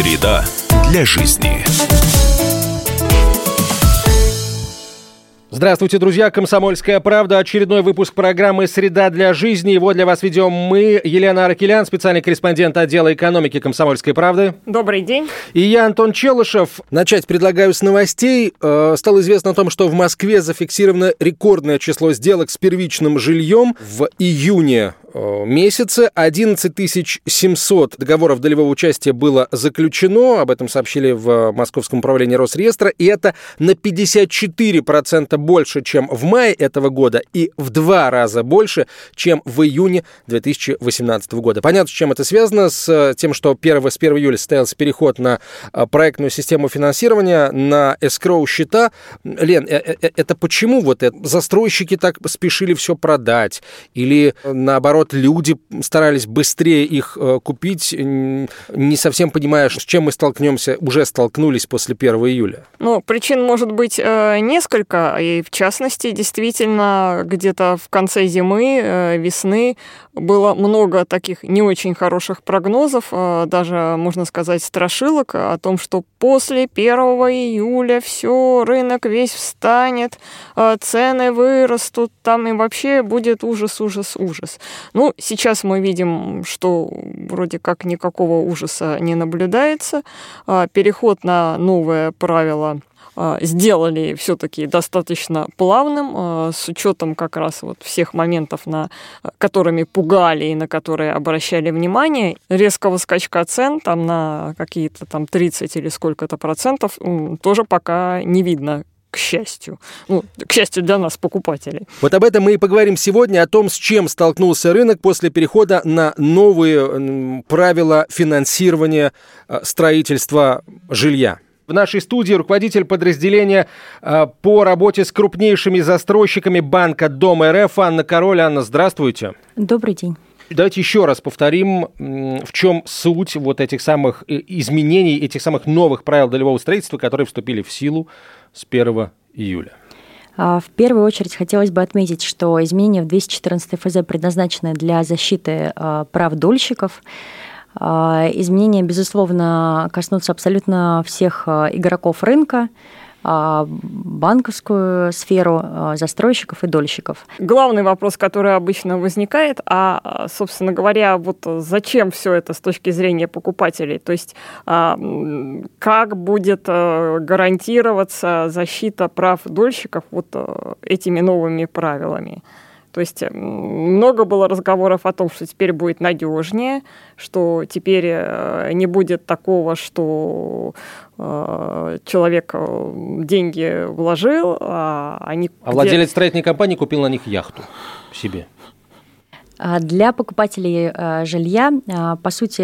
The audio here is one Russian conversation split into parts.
Среда для жизни. Здравствуйте, друзья! «Комсомольская правда». Очередной выпуск программы «Среда для жизни». Его для вас ведем мы, Елена Аракелян, специальный корреспондент отдела экономики «Комсомольской правды». Добрый день. И я, Антон Челышев. Начать предлагаю с новостей. Э, стало известно о том, что в Москве зафиксировано рекордное число сделок с первичным жильем. В июне месяце. 11 700 договоров долевого участия было заключено. Об этом сообщили в Московском управлении Росреестра. И это на 54% больше, чем в мае этого года. И в два раза больше, чем в июне 2018 года. Понятно, с чем это связано. С тем, что 1, с 1 июля состоялся переход на э, проектную систему финансирования, на эскроу счета. Лен, э, это почему вот это? застройщики так спешили все продать? Или наоборот наоборот, люди старались быстрее их э, купить, не совсем понимая, с чем мы столкнемся, уже столкнулись после 1 июля? Ну, причин может быть э, несколько, и в частности, действительно, где-то в конце зимы, э, весны было много таких не очень хороших прогнозов, даже, можно сказать, страшилок о том, что после 1 июля все, рынок весь встанет, цены вырастут, там и вообще будет ужас, ужас, ужас. Ну, сейчас мы видим, что вроде как никакого ужаса не наблюдается. А, переход на новое правило а, сделали все-таки достаточно плавным, а, с учетом как раз вот всех моментов, на которыми пугали и на которые обращали внимание. Резкого скачка цен там на какие-то там 30 или сколько-то процентов тоже пока не видно к счастью. Ну, к счастью для нас, покупателей. Вот об этом мы и поговорим сегодня, о том, с чем столкнулся рынок после перехода на новые правила финансирования э, строительства жилья. В нашей студии руководитель подразделения э, по работе с крупнейшими застройщиками банка Дом РФ Анна Король. Анна, здравствуйте. Добрый день. Давайте еще раз повторим, в чем суть вот этих самых э, изменений, этих самых новых правил долевого строительства, которые вступили в силу с 1 июля. А, в первую очередь хотелось бы отметить, что изменения в 214 ФЗ предназначены для защиты а, прав дольщиков. А, изменения, безусловно, коснутся абсолютно всех игроков рынка, а, банковскую сферу а, застройщиков и дольщиков. Главный вопрос, который обычно возникает, а, собственно говоря, вот зачем все это с точки зрения покупателей? То есть а, как будет гарантироваться защита прав дольщиков вот этими новыми правилами? То есть много было разговоров о том, что теперь будет надежнее, что теперь э, не будет такого, что э, человек э, деньги вложил, а они... А владелец строительной компании купил на них яхту себе. А для покупателей жилья, по сути,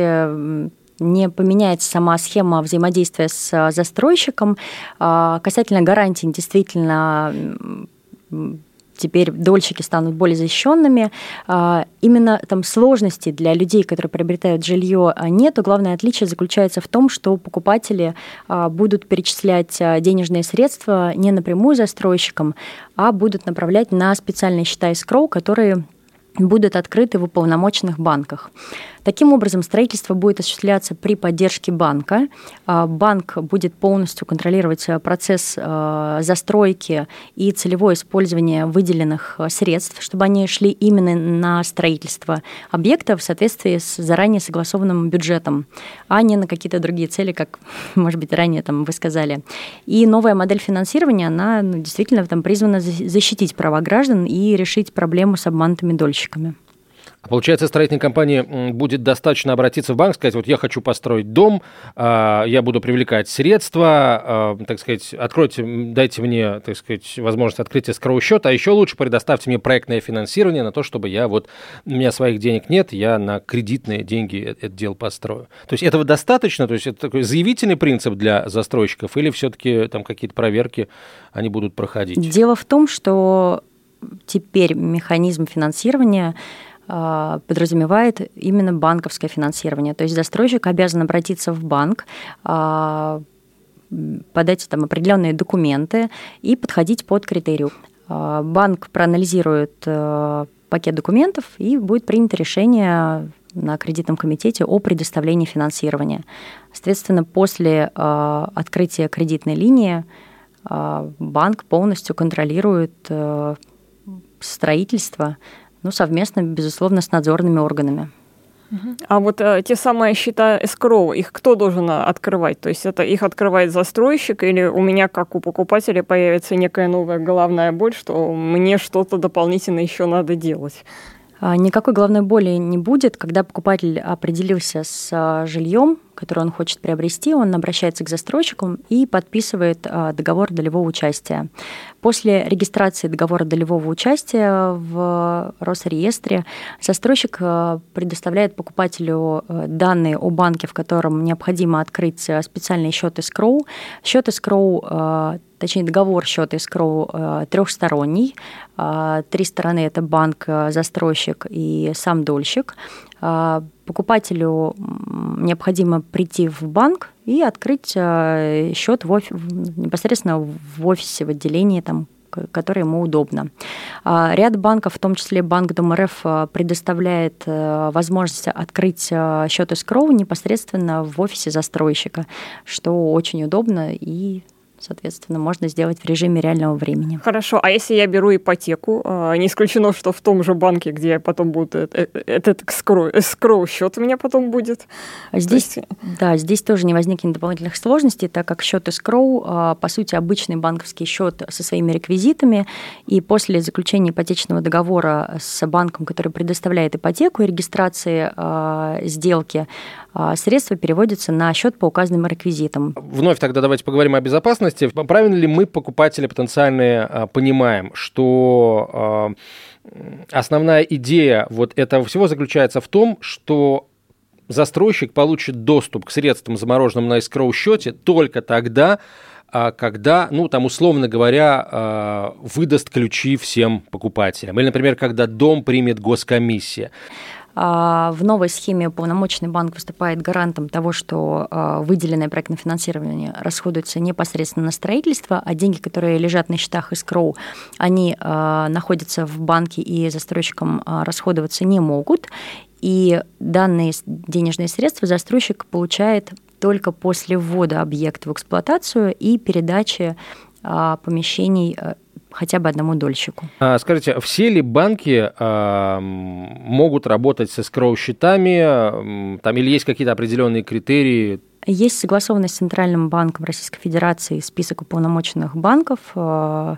не поменяется сама схема взаимодействия с застройщиком. Касательно гарантий, действительно теперь дольщики станут более защищенными. А, именно там сложности для людей, которые приобретают жилье, а, нету. Главное отличие заключается в том, что покупатели а, будут перечислять денежные средства не напрямую застройщикам, а будут направлять на специальные счета escrow, которые будут открыты в уполномоченных банках. Таким образом, строительство будет осуществляться при поддержке банка. А, банк будет полностью контролировать э, процесс э, застройки и целевое использование выделенных э, средств, чтобы они шли именно на строительство объекта в соответствии с заранее согласованным бюджетом, а не на какие-то другие цели, как, может быть, ранее там вы сказали. И новая модель финансирования, она ну, действительно там призвана защитить права граждан и решить проблему с обманутыми дольщиками. Получается, строительной компании будет достаточно обратиться в банк, сказать, вот я хочу построить дом, а, я буду привлекать средства, а, так сказать, откройте, дайте мне, так сказать, возможность открытия скрового счета, а еще лучше предоставьте мне проектное финансирование на то, чтобы я вот, у меня своих денег нет, я на кредитные деньги это дело построю. То есть этого достаточно? То есть это такой заявительный принцип для застройщиков или все-таки там какие-то проверки они будут проходить? Дело в том, что теперь механизм финансирования а, подразумевает именно банковское финансирование. То есть застройщик обязан обратиться в банк, а, подать там определенные документы и подходить под критерию. Банк проанализирует пакет документов и будет принято решение на кредитном комитете о предоставлении финансирования. Соответственно, после открытия кредитной линии банк полностью контролирует строительство, ну, совместно, безусловно, с надзорными органами. А вот э, те самые счета escrow, их кто должен э, открывать? То есть это их открывает застройщик или у меня, как у покупателя, появится некая новая головная боль, что мне что-то дополнительно еще надо делать? А, никакой головной боли не будет, когда покупатель определился с а, жильем, которое он хочет приобрести, он обращается к застройщику и подписывает а, договор долевого участия. После регистрации договора долевого участия в Росреестре застройщик предоставляет покупателю данные о банке, в котором необходимо открыть специальный счет escrow. Счет escrow точнее договор счета escrow трехсторонний. Три стороны – это банк, застройщик и сам дольщик. Покупателю необходимо прийти в банк и открыть счет в офис, непосредственно в офисе, в отделении, там, которое ему удобно. Ряд банков, в том числе Банк Дом РФ, предоставляет возможность открыть счет escrow непосредственно в офисе застройщика, что очень удобно и соответственно, можно сделать в режиме реального времени. Хорошо, а если я беру ипотеку, а, не исключено, что в том же банке, где я потом буду, э, э, этот скроу счет у меня потом будет? Здесь, есть... да, здесь тоже не возникнет дополнительных сложностей, так как счет escrow, а, по сути, обычный банковский счет со своими реквизитами, и после заключения ипотечного договора с банком, который предоставляет ипотеку и регистрации а, сделки, средства переводятся на счет по указанным реквизитам. Вновь тогда давайте поговорим о безопасности частности, правильно ли мы, покупатели потенциальные, а, понимаем, что а, основная идея вот этого всего заключается в том, что застройщик получит доступ к средствам, замороженным на escrow счете только тогда, а, когда, ну, там, условно говоря, выдаст ключи всем покупателям. Или, например, когда дом примет госкомиссия. А, в новой схеме уполномоченный банк выступает гарантом того, что а, выделенное проектное финансирование расходуется непосредственно на строительство, а деньги, которые лежат на счетах escrow, они а, находятся в банке и застройщикам расходоваться не могут. И данные денежные средства застройщик получает только после ввода объекта в эксплуатацию и передачи помещений хотя бы одному дольщику. А, скажите, все ли банки а, могут работать с эскроу-счетами, там, или есть какие-то определенные критерии? Есть согласованность с Центральным банком Российской Федерации список уполномоченных банков. А,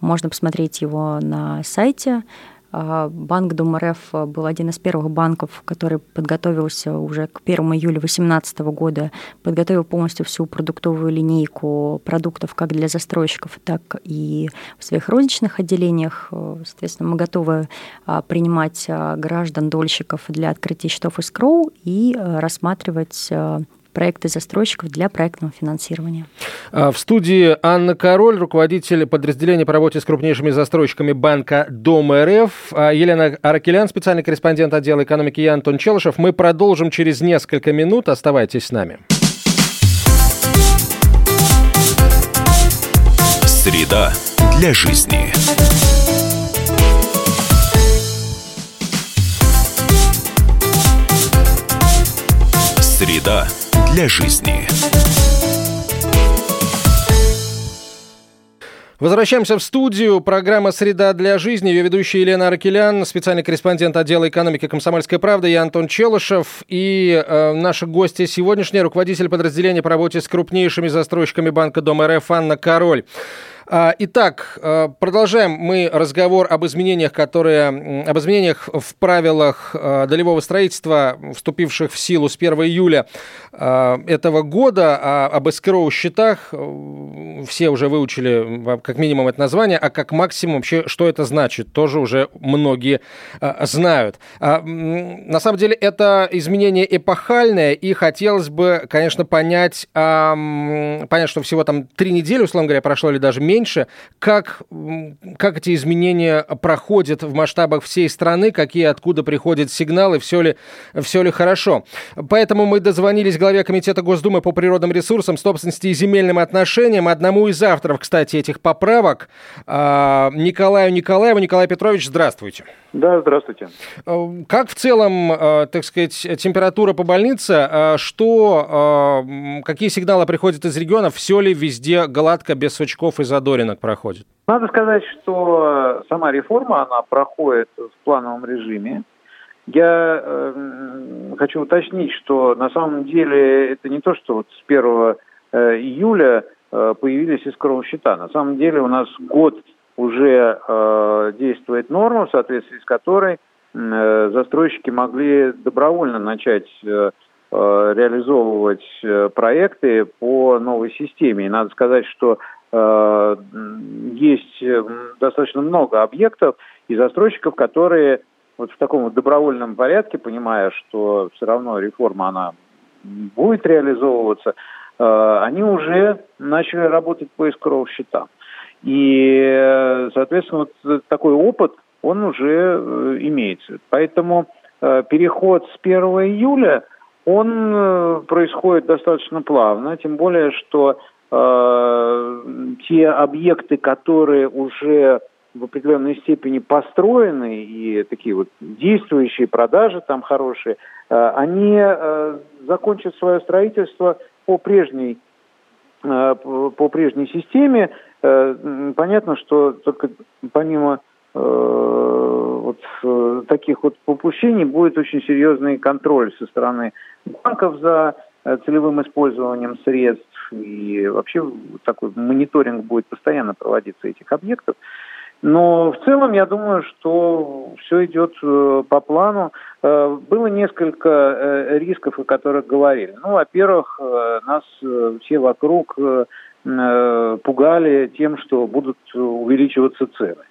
можно посмотреть его на сайте. А, Банк Дом РФ был один из первых банков, который подготовился уже к 1 июля 2018 года, подготовил полностью всю продуктовую линейку продуктов как для застройщиков, так и в своих розничных отделениях. Соответственно, мы готовы а, принимать а, граждан-дольщиков для открытия счетов escrow и рассматривать проекты застройщиков для проектного финансирования. А, в студии Анна Король, руководитель подразделения по работе с крупнейшими застройщиками банка Дом РФ, а, Елена Аракелян, специальный корреспондент отдела экономики, и Антон Челышев. Мы продолжим через несколько минут. Оставайтесь с нами. Среда для жизни. Среда для жизни. Возвращаемся в студию. Программа «Среда для жизни». Ее ведущая Елена Аркелян, специальный корреспондент отдела экономики «Комсомольской правды». Я Антон Челышев. И э, наши гости сегодняшние руководитель подразделения по работе с крупнейшими застройщиками Банка Дом РФ Анна Король. А, итак, а, продолжаем мы разговор об изменениях, которые, об изменениях в правилах а, долевого строительства, вступивших в силу с 1 июля этого года, об эскроу счетах. Все уже выучили как минимум это название, а как максимум вообще, что это значит, тоже уже многие знают. На самом деле это изменение эпохальное, и хотелось бы, конечно, понять, понять, что всего там три недели, условно говоря, прошло или даже меньше, меньше. Как, как эти изменения проходят в масштабах всей страны, какие откуда приходят сигналы, все ли, все ли хорошо. Поэтому мы дозвонились главе Комитета Госдумы по природным ресурсам, собственности и земельным отношениям, одному из авторов, кстати, этих поправок, а, Николаю Николаеву. Николай Петрович, здравствуйте. Да, здравствуйте. Э, как в целом, э, так сказать, температура по больнице? Э, что, какие сигналы приходят из регионов? Все ли везде гладко, без сучков и задоринок проходит? Надо сказать, что сама реформа, она проходит в плановом режиме. Я э, хочу уточнить, что на самом деле это не то, что вот с 1 июля появились искровые счета. На самом деле у нас год уже э, действует норма, в соответствии с которой э, застройщики могли добровольно начать э, э, реализовывать э, проекты по новой системе. И надо сказать, что э, есть достаточно много объектов и застройщиков, которые вот в таком вот добровольном порядке, понимая, что все равно реформа она будет реализовываться, э, они уже начали работать по искровым счетам. И, соответственно, вот такой опыт, он уже э, имеется. Поэтому э, переход с 1 июля, он э, происходит достаточно плавно, тем более, что э, те объекты, которые уже в определенной степени построены и такие вот действующие продажи там хорошие, э, они э, закончат свое строительство по прежней э, по прежней системе, Э, понятно, что только помимо э, вот э, таких вот попущений будет очень серьезный контроль со стороны банков за целевым использованием средств и вообще такой мониторинг будет постоянно проводиться этих объектов. Но в целом я думаю, что все идет по плану. Было несколько рисков, о которых говорили. Ну, во-первых, нас все вокруг Э, пугали тем, что будут увеличиваться цены.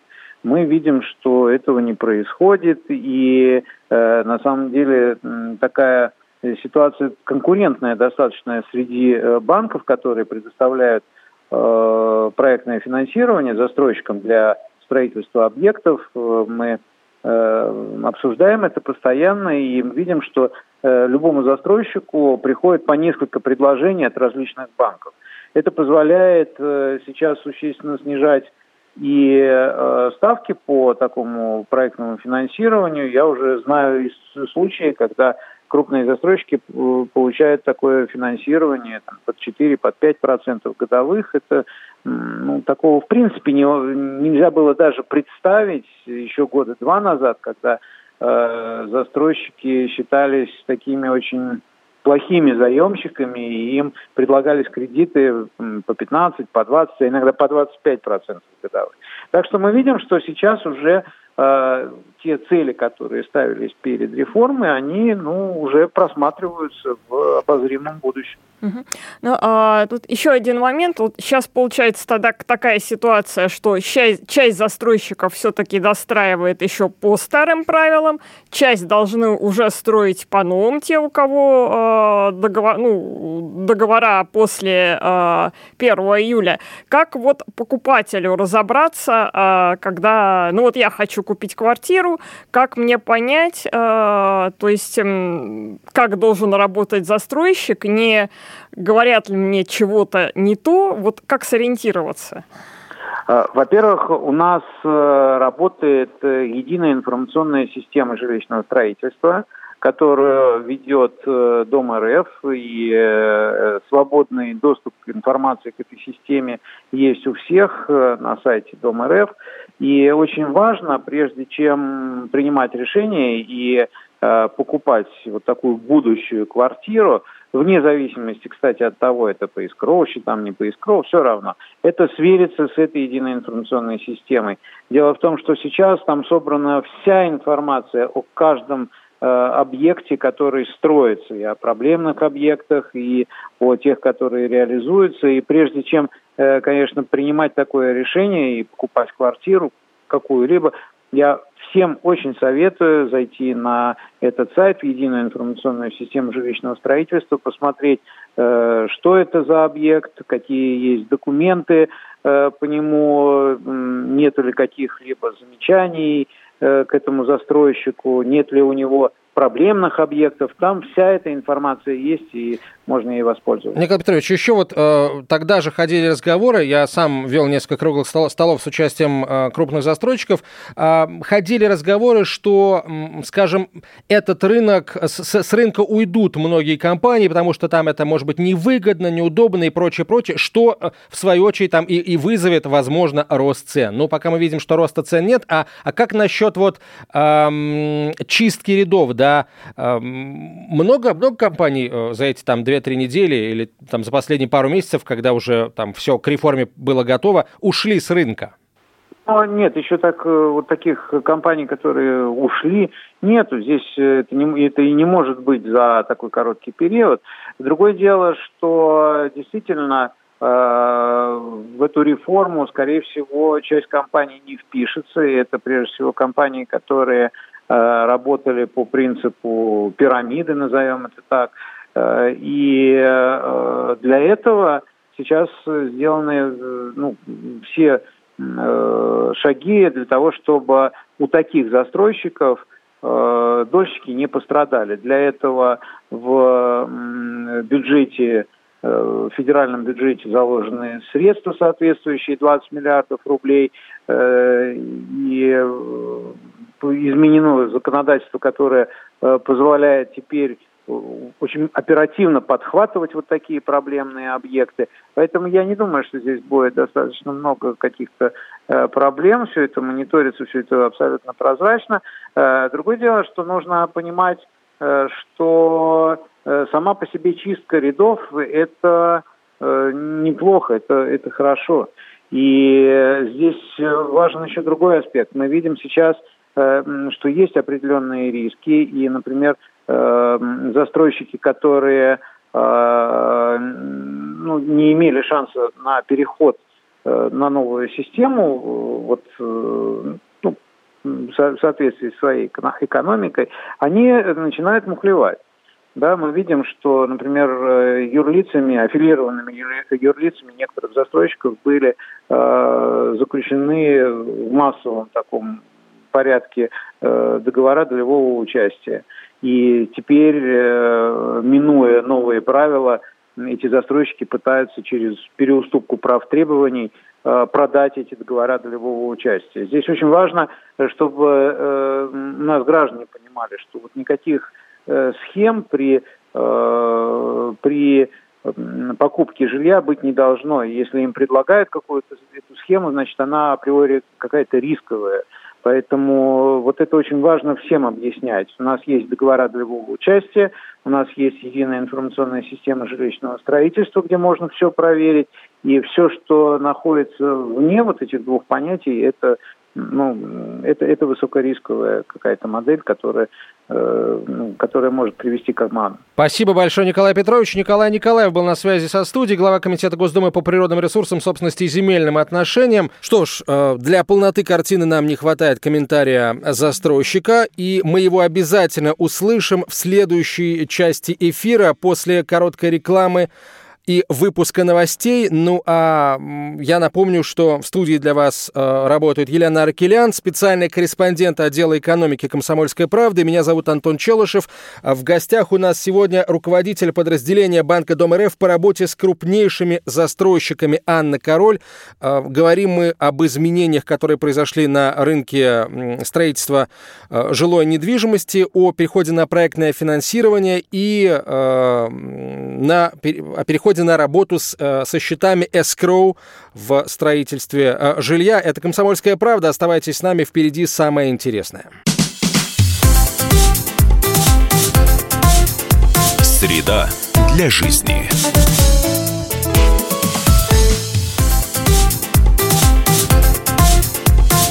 Мы видим, что этого не происходит, и э, на самом деле такая ситуация конкурентная достаточно среди э, банков, которые предоставляют э, проектное финансирование застройщикам для строительства объектов. Э, мы э, обсуждаем это постоянно и видим, что э, любому застройщику приходит по несколько предложений от различных банков. Это позволяет э, сейчас существенно снижать и э, ставки по такому проектному финансированию. Я уже знаю из случаев, когда крупные застройщики э, получают такое финансирование там, под 4, под 5 процентов годовых. Это ну, такого в принципе не, нельзя было даже представить еще года два назад, когда э, застройщики считались такими очень плохими заемщиками, и им предлагались кредиты по 15, по 20, а иногда по 25 процентов годовых. Так что мы видим, что сейчас уже э, те цели, которые ставились перед реформой, они ну, уже просматриваются в обозримом будущем. Угу. Ну, а, тут еще один момент. Вот сейчас получается тогда такая ситуация, что часть, часть застройщиков все-таки достраивает еще по старым правилам, часть должны уже строить по новым, те, у кого э, договор, ну, договора после э, 1 июля. Как вот покупателю разобраться, э, когда, ну вот я хочу купить квартиру, как мне понять, э, то есть э, как должен работать застройщик, не говорят ли мне чего-то не то, вот как сориентироваться? А, во-первых, у нас э, работает э, единая информационная система жилищного строительства, которую ведет э, Дом РФ, и свободный доступ к информации к этой системе есть у всех на сайте Дом РФ. И очень важно, прежде чем принимать решение и покупать вот такую будущую квартиру, вне зависимости, кстати, от того, это по искроу, там не по искроу, все равно. Это свериться с этой единой информационной системой. Дело в том, что сейчас там собрана вся информация о каждом э, объекте, который строится, и о проблемных объектах, и о тех, которые реализуются. И прежде чем, э, конечно, принимать такое решение и покупать квартиру какую-либо, я всем очень советую зайти на этот сайт, в единую информационную систему жилищного строительства, посмотреть, э, что это за объект, какие есть документы, по нему, нет ли каких-либо замечаний к этому застройщику, нет ли у него проблемных объектов. Там вся эта информация есть, и можно ей воспользоваться. Николай Петрович, еще вот э, тогда же ходили разговоры, я сам вел несколько круглых столов с участием э, крупных застройщиков, э, ходили разговоры, что, скажем, этот рынок, с, с рынка уйдут многие компании, потому что там это может быть невыгодно, неудобно и прочее, прочее, что э, в свою очередь там и, и вызовет, возможно, рост цен. Но пока мы видим, что роста цен нет, а, а как насчет вот э, чистки рядов, да, да, много, много компаний э, за эти там 2-3 недели или там за последние пару месяцев, когда уже там все к реформе было готово, ушли с рынка. Ну, нет, еще так э, вот таких компаний, которые ушли, нету. Здесь э, это, не, это и не может быть за такой короткий период. Другое дело, что действительно в эту реформу, скорее всего, часть компаний не впишется. И это прежде всего компании, которые работали по принципу пирамиды, назовем это так. Э, и э, для этого сейчас сделаны ну, все шаги для того, чтобы у таких застройщиков дольщики не пострадали. Для этого в бюджете в федеральном бюджете заложены средства соответствующие 20 миллиардов рублей. И изменено законодательство, которое э, позволяет теперь э, очень оперативно подхватывать вот такие проблемные объекты. Поэтому я не думаю, что здесь будет достаточно много каких-то э, проблем. Все это мониторится, все это абсолютно прозрачно. Другое дело, что нужно понимать, что сама по себе чистка рядов – это неплохо, это, это хорошо. И здесь важен еще другой аспект. Мы видим сейчас что есть определенные риски, и, например, э, застройщики, которые э, ну, не имели шанса на переход на новую систему, вот, ну, в соответствии с своей экономикой, они начинают мухлевать. Да, мы видим, что, например, юрлицами, аффилированными юрлицами некоторых застройщиков были э, заключены в массовом таком порядке э, договора долевого участия. И теперь, э, минуя новые правила, эти застройщики пытаются через переуступку прав требований э, продать эти договора долевого участия. Здесь очень важно, чтобы у нас граждане понимали, что вот никаких схем при, при покупке жилья быть не должно. Если им предлагают какую-то эту схему, значит, она априори какая-то рисковая. Поэтому вот это очень важно всем объяснять. У нас есть договора долевого участия, у нас есть единая информационная система жилищного строительства, где можно все проверить. И все, что находится вне вот этих двух понятий, это ну, это, это высокорисковая какая-то модель, которая, э, ну, которая может привести к обману. Спасибо большое, Николай Петрович. Николай Николаев был на связи со студией, глава Комитета Госдумы по природным ресурсам, собственности и земельным отношениям. Что ж, э, для полноты картины нам не хватает комментария застройщика, и мы его обязательно услышим в следующей части эфира после короткой рекламы и выпуска новостей. Ну а я напомню, что в студии для вас э, работает Елена Аркелян, специальный корреспондент отдела экономики «Комсомольской правды». Меня зовут Антон Челышев. В гостях у нас сегодня руководитель подразделения Банка Дом РФ по работе с крупнейшими застройщиками Анна Король. Э, говорим мы об изменениях, которые произошли на рынке строительства э, жилой недвижимости, о переходе на проектное финансирование и э, на, о переходе на работу с, э, со счетами escrow в строительстве э, жилья. Это «Комсомольская правда». Оставайтесь с нами, впереди самое интересное. Среда для жизни.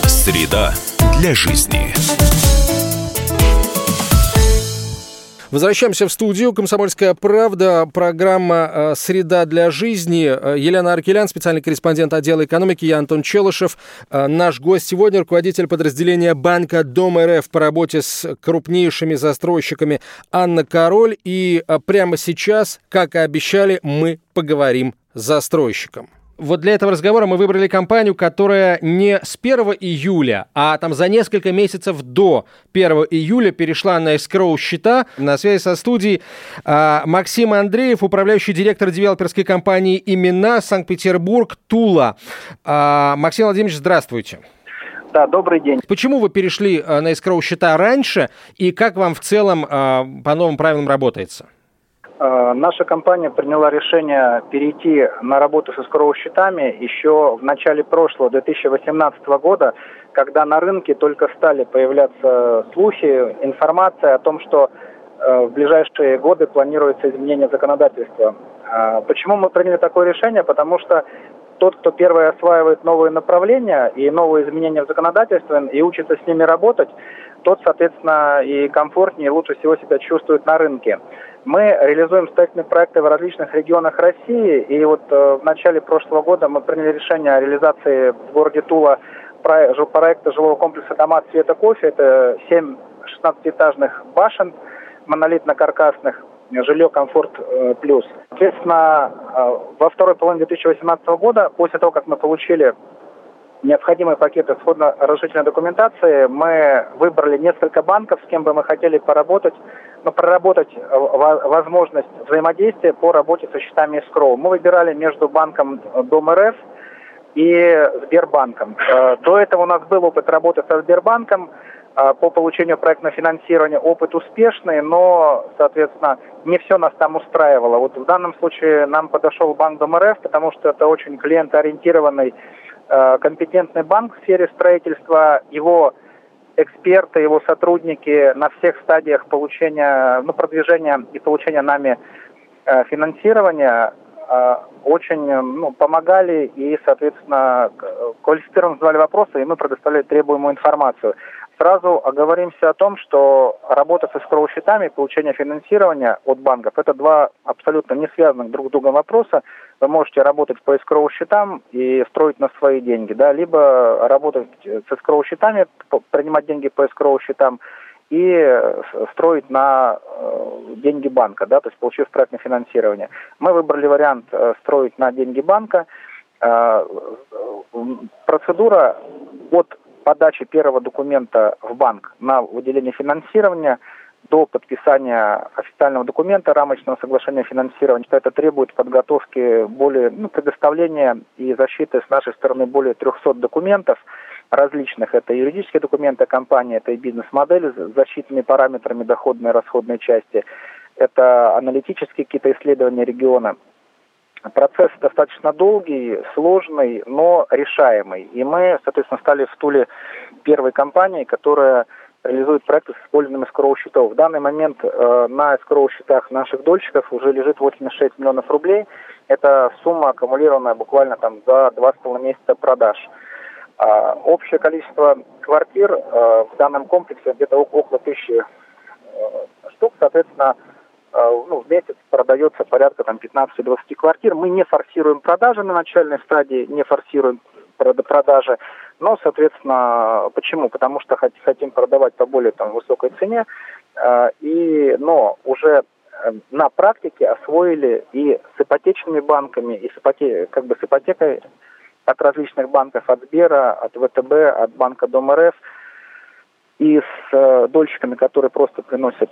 Среда для жизни. Возвращаемся в студию. «Комсомольская правда», программа э, «Среда для жизни». Э, Елена Аркелян, специальный корреспондент отдела экономики. Я Антон Челышев. Э, наш гость сегодня – руководитель подразделения Банка Дом РФ по работе с крупнейшими застройщиками Анна Король. И прямо сейчас, как и обещали, мы поговорим с застройщиком. Вот для этого разговора мы выбрали компанию, которая не с 1 июля, а там за несколько месяцев до 1 июля перешла на escrow счета. На связи со студией а, Максим Андреев, управляющий директор девелоперской компании «Имена», Санкт-Петербург, Тула. А, Максим Владимирович, здравствуйте. Да, добрый день. Почему вы перешли а, на escrow счета раньше и как вам в целом а, по новым правилам работается? Э, наша компания приняла решение перейти на работу с escrow счетами еще в начале прошлого, 2018 года, когда на рынке только стали появляться слухи, информация о том, что э, в ближайшие годы планируется изменение законодательства. Э, почему мы приняли такое решение? Потому что тот, кто первый осваивает новые направления и новые изменения в законодательстве и учится с ними работать, тот, соответственно, и комфортнее, и лучше всего себя чувствует на рынке. Мы реализуем строительные проекты в различных регионах России, и вот э, в начале прошлого года мы приняли решение о реализации в городе Тула проекта жилого комплекса «Дома цвета кофе». Это 7 16-этажных башен монолитно-каркасных, жилье «Комфорт э, плюс». Соответственно, э, во второй половине 2018 года, после того, как мы получили необходимые пакеты исходно-разрешительной документации. Мы выбрали несколько банков, с кем бы мы хотели поработать, ну, проработать э, возможность взаимодействия по работе со счетами escrow. Мы выбирали между банком Дом РФ и Сбербанком. Э, до этого у нас был опыт работы со Сбербанком э, по получению проектного финансирования. Опыт успешный, но, соответственно, не все нас там устраивало. Вот в данном случае нам подошел банк Дом РФ, потому что это очень клиентоориентированный Э, компетентный банк в сфере строительства, его эксперты, его сотрудники на всех стадиях получения, ну, продвижения и получения нами э, финансирования э, очень ну, помогали и, соответственно, квалифицированно задавали вопросы, и мы предоставляли требуемую информацию. Сразу оговоримся о том, что работа с escrow счетами и получение финансирования от банков – это два абсолютно не связанных друг с другом вопроса. Вы можете работать по escrow счетам и строить на свои деньги, да, либо работать с escrow счетами, принимать деньги по escrow счетам и строить на э, деньги банка, да, то есть получив проектное финансирование. Мы выбрали вариант э, строить на деньги банка. Э, процедура от подачи первого документа в банк на выделение финансирования до подписания официального документа рамочного соглашения финансирования. Это требует подготовки более, ну, предоставления и защиты с нашей стороны более 300 документов различных. Это юридические документы компании, это и бизнес-модели с защитными параметрами доходной и расходной части, это аналитические какие-то исследования региона. Процесс достаточно долгий, сложный, но решаемый. И мы, соответственно, стали в Туле первой компанией, которая реализует проекты с использованием escrow счетов. В данный момент э, на escrow счетах наших дольщиков уже лежит 86 миллионов рублей. Это сумма, аккумулированная буквально там за два с половиной месяца продаж. А, общее количество квартир э, в данном комплексе где-то около тысячи э, штук, соответственно, Э, ну, в месяц продается порядка там 15-20 квартир. Мы не форсируем продажи на начальной стадии, не форсируем продажи. Но, соответственно, почему? Потому что хотим продавать по более там, высокой цене. Э, и, но уже э, на практике освоили и с ипотечными банками, и с, ипоте, как бы с ипотекой от различных банков, от Сбера, от ВТБ, от банка Дом РФ – и с э, дольщиками, которые просто приносят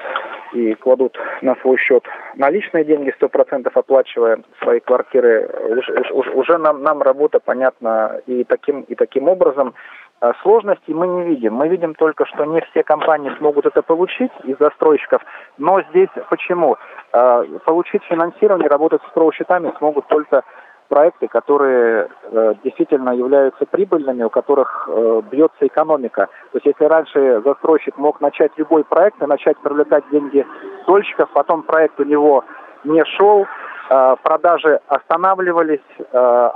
и кладут на свой счет наличные деньги, сто процентов оплачивая свои квартиры, уже, уже, уже нам, нам работа понятна и таким, и таким образом. Э, сложностей мы не видим. Мы видим только, что не все компании смогут это получить из застройщиков. Но здесь почему? Э, получить финансирование, работать с счетами смогут только проекты, которые э, действительно являются прибыльными, у которых э, бьется экономика. То есть если раньше застройщик мог начать любой проект и начать привлекать деньги дольщиков, потом проект у него не шел, э, продажи останавливались, э,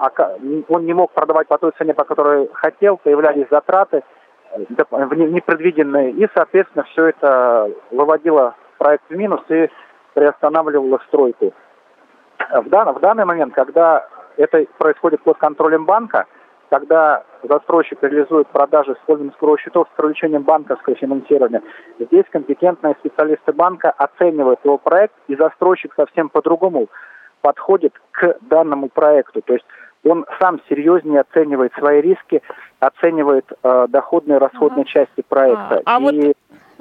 он не мог продавать по той цене, по которой хотел, появлялись затраты э, непредвиденные, и, соответственно, все это выводило проект в минус и приостанавливало стройку. Дан, в данный момент, когда это происходит под контролем банка, когда застройщик реализует продажи с использованием скорого счетов с привлечением банковского финансирования. Здесь компетентные специалисты банка оценивают его проект, и застройщик совсем по-другому подходит к данному проекту. То есть он сам серьезнее оценивает свои риски, оценивает э, доходные и расходные ага. части проекта. А, а и... вот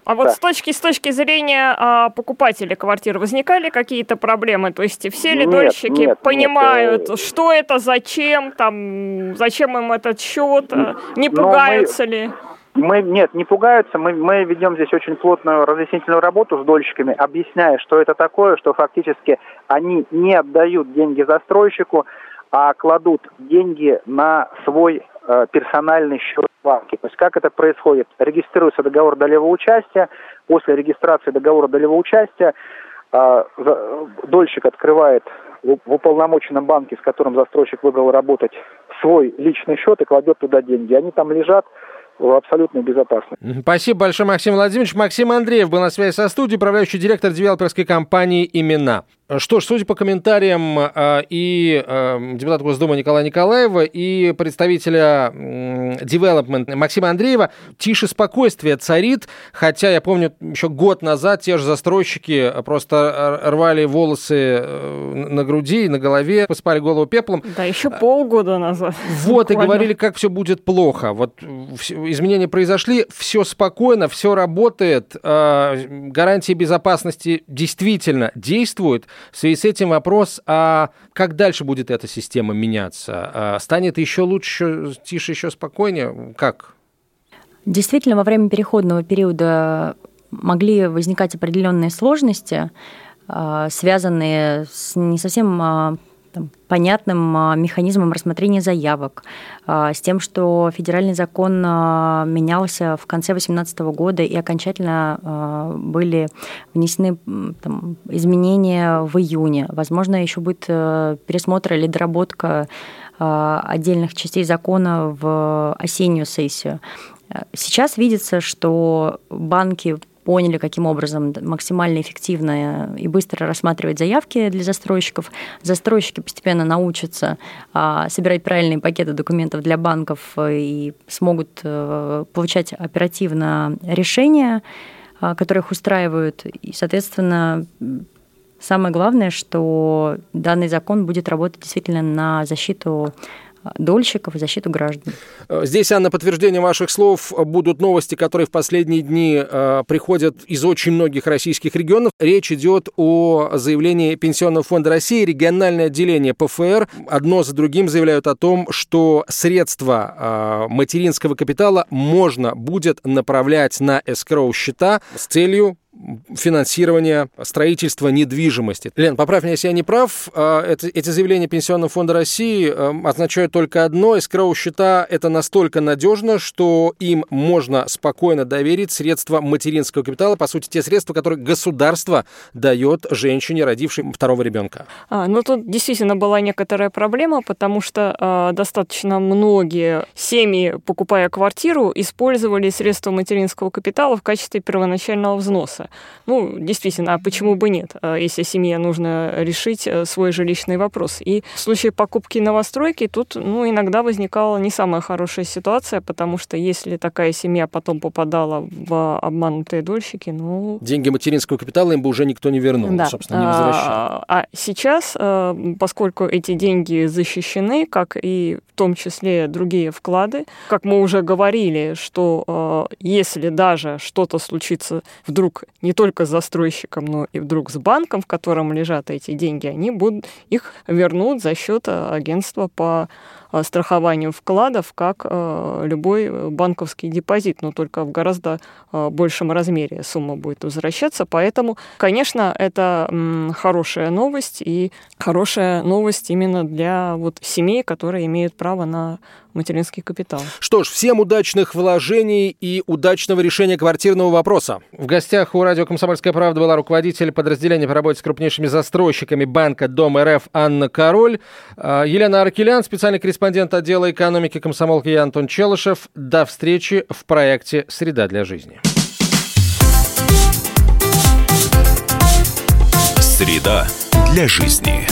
а вот да. с точки с точки зрения а, покупателя квартир возникали какие-то проблемы? То есть все ли дольщики нет, понимают, нет. что это, зачем, там, зачем им этот счет, не пугаются мы... ли? Мы, нет, не пугаются. Мы, мы ведем здесь очень плотную разъяснительную работу с дольщиками, объясняя, что это такое, что фактически они не отдают деньги застройщику, а кладут деньги на свой Э, персональный счет банке. То есть как это происходит? Регистрируется договор долевого участия, после регистрации договора долевого участия э, дольщик открывает в уполномоченном банке, с которым застройщик выбрал работать, свой личный счет и кладет туда деньги. Они там лежат в абсолютной безопасности. Спасибо большое, Максим Владимирович. Максим Андреев был на связи со студией, управляющий директор девелоперской компании «Имена». Что ж, судя по комментариям э, и э, депутата Госдумы Николая Николаева, и представителя э, Development Максима Андреева, тише спокойствие царит, хотя я помню, еще год назад те же застройщики просто рвали волосы на груди и на голове, посыпали голову пеплом. Да, еще полгода назад. Вот, буквально. и говорили, как все будет плохо. Вот изменения произошли, все спокойно, все работает, гарантии безопасности действительно действуют, в связи с этим вопрос, а как дальше будет эта система меняться? А станет еще лучше, тише, еще спокойнее? Как? Действительно, во время переходного периода могли возникать определенные сложности, а, связанные с не совсем а, там, понятным а, механизмом рассмотрения заявок, а, с тем, что федеральный закон а, менялся в конце 2018 года и окончательно были внесены там, изменения в июне. Возможно, еще будет э, пересмотр или доработка отдельных частей закона в осеннюю сессию. Сейчас видится, что банки поняли, каким образом максимально эффективно и быстро рассматривать заявки для застройщиков. Застройщики постепенно научатся а, собирать правильные пакеты документов для банков и смогут э, получать оперативно решения, а, которые их устраивают. И, соответственно, самое главное, что данный закон будет работать действительно на защиту дольщиков и защиту граждан. Э, здесь, Анна, подтверждение ваших слов будут новости, которые в последние дни э, приходят из очень многих российских регионов. Речь идет о заявлении Пенсионного фонда России, региональное отделение ПФР. Одно за другим заявляют о том, что средства э, материнского капитала можно будет направлять на эскроу счета с целью финансирования строительства недвижимости. Лен, поправь меня, если я не прав, а, эти заявления Пенсионного фонда России а, означают только одно. Эскроу счета – это настолько надежно, что им можно спокойно доверить средства материнского капитала, по сути, те средства, которые государство дает женщине, родившей второго ребенка. А, ну, тут действительно была некоторая проблема, потому что а, достаточно многие семьи, покупая квартиру, использовали средства материнского капитала в качестве первоначального взноса. Ну, действительно, а почему бы нет, а если семье нужно решить э, свой жилищный вопрос. И в случае покупки новостройки тут, ну, иногда возникала не самая хорошая ситуация, потому что если такая семья потом попадала в обманутые дольщики, ну... Деньги материнского капитала им бы уже никто не вернул, да. собственно, не возвращал. А, а сейчас, э, поскольку эти деньги защищены, как и в том числе другие вклады, как мы уже говорили, что э, если даже что-то случится вдруг не только с застройщиком, но и вдруг с банком, в котором лежат эти деньги, они будут их вернут за счет э, агентства по Э, страхованию вкладов, как э, любой банковский депозит, но только в гораздо э, большем размере сумма будет возвращаться. Поэтому, конечно, это хорошая новость и хорошая новость именно для вот семей, которые имеют право на материнский капитал. Что ж, всем удачных вложений и удачного решения квартирного вопроса. В гостях у радио «Комсомольская правда» была руководитель подразделения по работе с крупнейшими застройщиками банка Дом РФ Анна Король, Елена Аркелян, специальный корреспондент корреспондент отдела экономики комсомолки я Антон Челышев. До встречи в проекте «Среда для жизни». Среда для жизни.